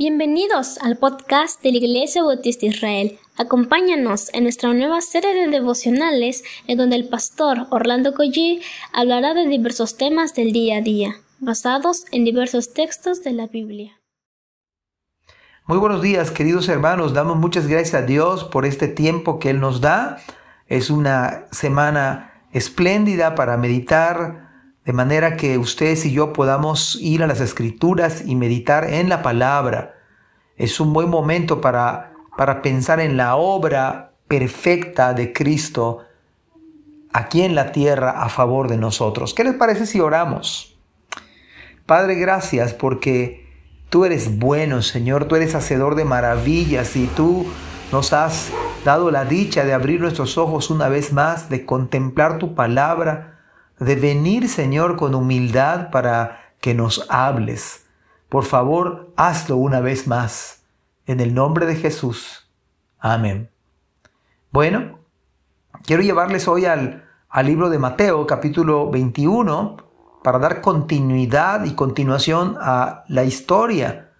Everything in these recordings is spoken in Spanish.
Bienvenidos al podcast de la Iglesia Bautista Israel. Acompáñanos en nuestra nueva serie de devocionales en donde el pastor Orlando Collie hablará de diversos temas del día a día, basados en diversos textos de la Biblia. Muy buenos días, queridos hermanos. Damos muchas gracias a Dios por este tiempo que Él nos da. Es una semana espléndida para meditar de manera que ustedes y yo podamos ir a las escrituras y meditar en la palabra. Es un buen momento para, para pensar en la obra perfecta de Cristo aquí en la tierra a favor de nosotros. ¿Qué les parece si oramos? Padre, gracias porque tú eres bueno, Señor, tú eres hacedor de maravillas y tú nos has dado la dicha de abrir nuestros ojos una vez más, de contemplar tu palabra de venir, Señor, con humildad para que nos hables. Por favor, hazlo una vez más. En el nombre de Jesús. Amén. Bueno, quiero llevarles hoy al, al libro de Mateo, capítulo 21, para dar continuidad y continuación a la historia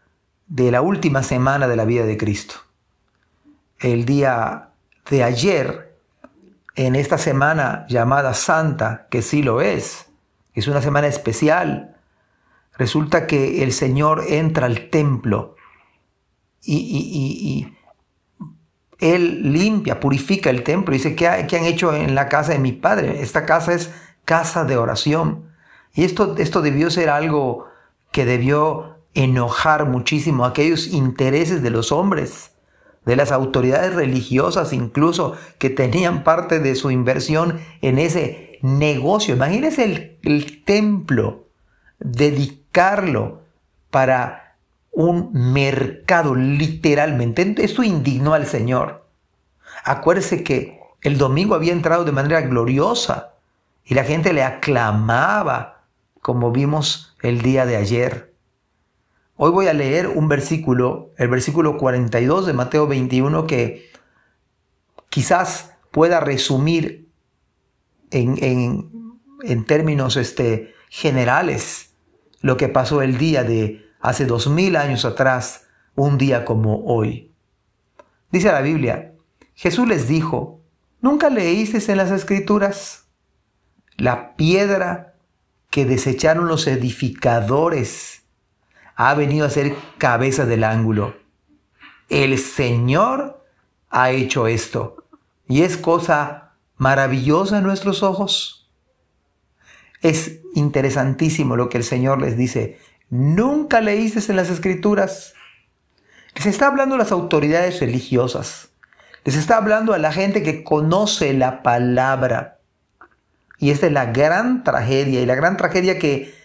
de la última semana de la vida de Cristo. El día de ayer en esta semana llamada Santa, que sí lo es, es una semana especial, resulta que el Señor entra al templo y, Él limpia, purifica el templo. Dice, ¿qué, han hecho en la casa de mi Padre? Esta casa es casa de oración. Y esto, esto debió ser algo que debió enojar muchísimo aquellos intereses de los hombres de las autoridades religiosas incluso que tenían parte de su inversión en ese negocio. Imagínense el, el templo, dedicarlo para un mercado literalmente. Esto indignó al Señor. Acuérdese que el domingo había entrado de manera gloriosa y la gente le aclamaba como vimos el día de ayer. Hoy voy a leer un versículo, el versículo 42 de Mateo 21, que quizás pueda resumir en, en, términos este, generales lo que pasó el día de hace dos mil años atrás, un día como hoy. Dice la Biblia, Jesús les dijo, ¿nunca leísteis en las escrituras la piedra que desecharon los edificadores? Ha venido a ser cabeza del ángulo. El Señor ha hecho esto y es cosa maravillosa en nuestros ojos. Es interesantísimo lo que el Señor les dice. Nunca leíste en las escrituras. Les está hablando a las autoridades religiosas. Les está hablando a la gente que conoce la palabra. Y esta es la gran tragedia y la gran tragedia que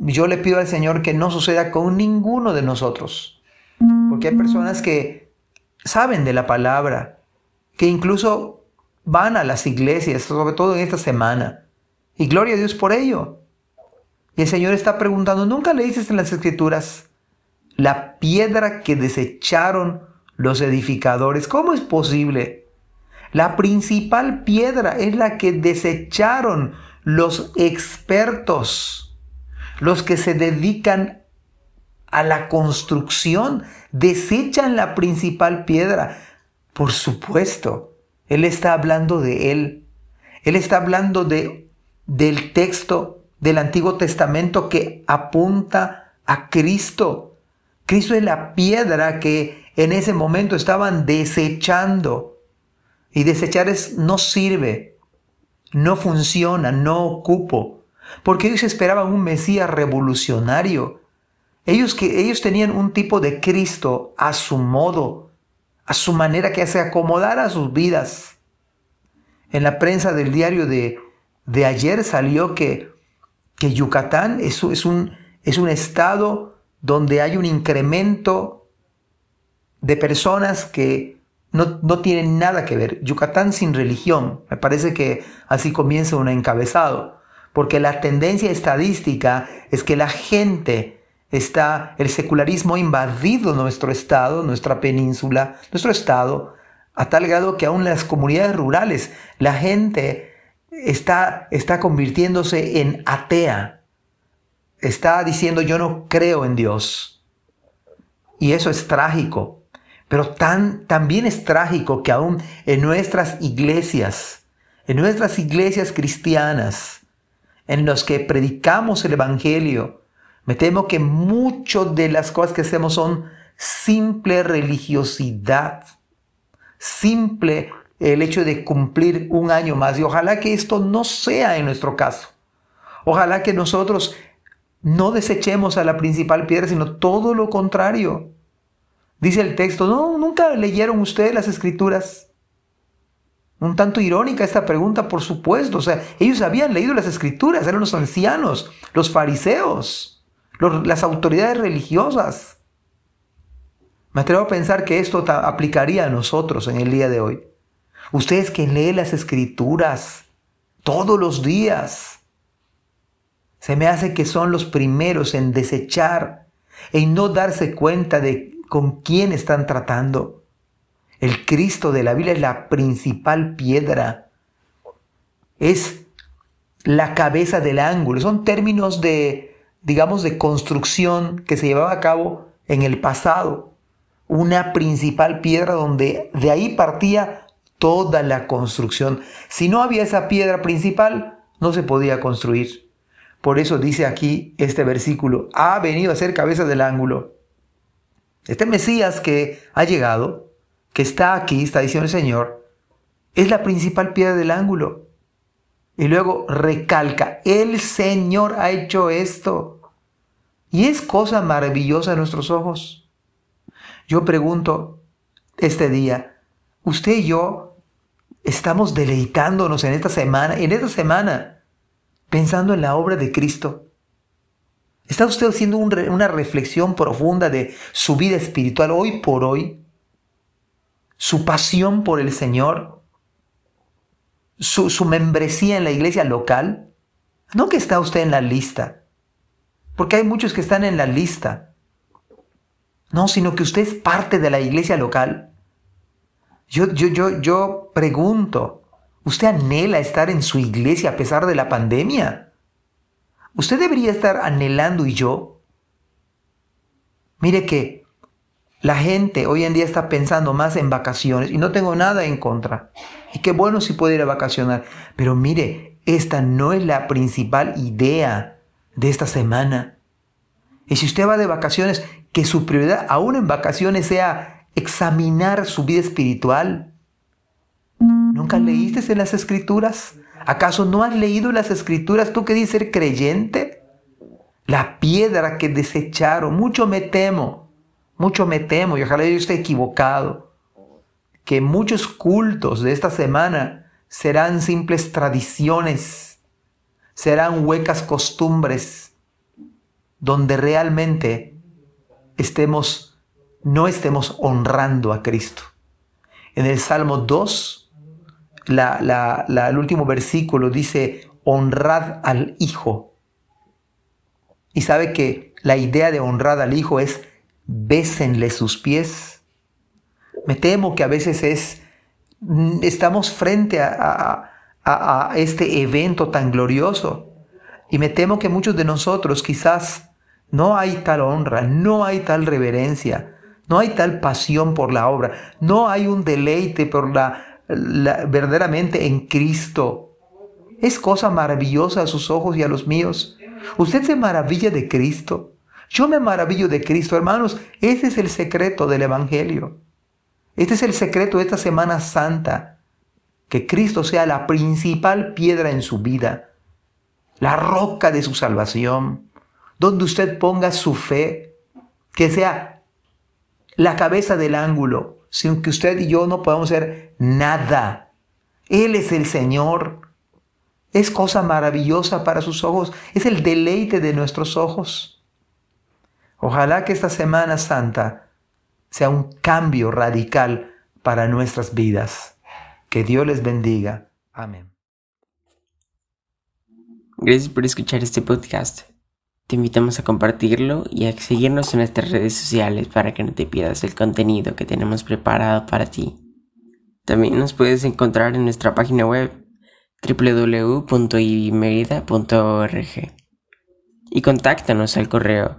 yo le pido al Señor que no suceda con ninguno de nosotros. Porque hay personas que saben de la palabra, que incluso van a las iglesias, sobre todo en esta semana. Y gloria a Dios por ello. Y el Señor está preguntando, ¿nunca leíste en las escrituras la piedra que desecharon los edificadores? ¿Cómo es posible? La principal piedra es la que desecharon los expertos los que se dedican a la construcción desechan la principal piedra. Por supuesto, Él está hablando de Él. Él está hablando de, del texto del Antiguo Testamento que apunta a Cristo. Cristo es la piedra que en ese momento estaban desechando. Y desechar es no sirve, no funciona, no ocupo porque ellos esperaban un Mesías revolucionario. Ellos, que, ellos tenían un tipo de Cristo a su modo, a su manera que se acomodara a sus vidas. En la prensa del diario de, de ayer salió que, que Yucatán es, es, un, es un estado donde hay un incremento de personas que no, no, tienen nada que ver. Yucatán sin religión. Me parece que así comienza un encabezado porque la tendencia estadística es que la gente está, el secularismo ha invadido nuestro estado, nuestra península, nuestro estado, a tal grado que aún las comunidades rurales la gente está, está convirtiéndose en atea, está diciendo yo no creo en Dios. Y eso es trágico. Pero tan, también es trágico que aún en nuestras iglesias, en nuestras iglesias cristianas, en los que predicamos el Evangelio, me temo que muchas de las cosas que hacemos son simple religiosidad, simple el hecho de cumplir un año más. Y ojalá que esto no sea en nuestro caso. Ojalá que nosotros no desechemos a la principal piedra, sino todo lo contrario. Dice el texto, no, nunca leyeron ustedes las escrituras. Un tanto irónica esta pregunta, por supuesto. O sea, ellos habían leído las escrituras, eran los ancianos, los fariseos, las autoridades religiosas. Me atrevo a pensar que esto aplicaría a nosotros en el día de hoy. Ustedes que leen las escrituras todos los días, se me hace que son los primeros en desechar, en no darse cuenta de con quién están tratando. El Cristo de la Biblia es la principal piedra. Es la cabeza del ángulo. Son términos de, digamos, de construcción que se llevaba a cabo en el pasado. Una principal piedra donde de ahí partía toda la construcción. Si no había esa piedra principal, no se podía construir. Por eso dice aquí este versículo, ha venido a ser cabeza del ángulo. Este Mesías que ha llegado, que está aquí, está diciendo el Señor, es la principal piedra del ángulo. Y luego recalca, el Señor ha hecho esto. Y es cosa maravillosa a nuestros ojos. Yo pregunto este día, usted y yo estamos deleitándonos en esta semana, en esta semana, pensando en la obra de Cristo? ¿Está usted haciendo una reflexión profunda de su vida espiritual hoy por hoy? ¿Su pasión por el Señor? ¿Su, su membresía en la iglesia local? No que está usted en la lista, porque hay muchos que están en la lista. No, sino que usted es parte de la iglesia local. Yo, yo, yo, yo pregunto, ¿Usted anhela estar en su iglesia a pesar de la pandemia? Usted debería estar anhelando y yo. Mire que la gente hoy en día está pensando más en vacaciones y no tengo nada en contra. Y qué bueno si puede ir a vacacionar. Pero mire, esta no es la principal idea de esta semana. Y si usted va de vacaciones, que su prioridad aún en vacaciones sea examinar su vida espiritual ¿Nunca leíste en las escrituras? ¿Acaso no has leído las escrituras tú que dices ser creyente? La piedra que desecharon, mucho me temo, mucho me temo, y ojalá yo esté equivocado, que muchos cultos de esta semana serán simples tradiciones, serán huecas costumbres, donde realmente estemos, no estemos honrando a Cristo. En el Salmo 2, el último versículo dice, honrad al Hijo. Y sabe que la idea de honrar al Hijo es bésenle sus pies. Me temo que a veces es, mm, estamos frente a, a este evento tan glorioso. Y me temo que muchos de nosotros quizás no hay tal honra, no hay tal reverencia, no hay tal pasión por la obra, no hay un deleite por la verdaderamente en Cristo. Es cosa maravillosa a sus ojos y a los míos. Usted se maravilla de Cristo. Yo me maravillo de Cristo, hermanos. Ese es el secreto del Evangelio. Este es el secreto de esta Semana Santa. Que Cristo sea la principal piedra en su vida, la roca de su salvación, donde usted ponga su fe, que sea la cabeza del ángulo, sin que usted y yo no podamos ser nada. Él es el Señor. Es cosa maravillosa para sus ojos. Es el deleite de nuestros ojos. Ojalá que esta Semana Santa sea un cambio radical para nuestras vidas. Que Dios les bendiga. Amén. Gracias por escuchar este podcast. Te invitamos a compartirlo y a seguirnos en nuestras redes sociales para que no te pierdas el contenido que tenemos preparado para ti. También nos puedes encontrar en nuestra página web www.imerida.org y contáctanos al correo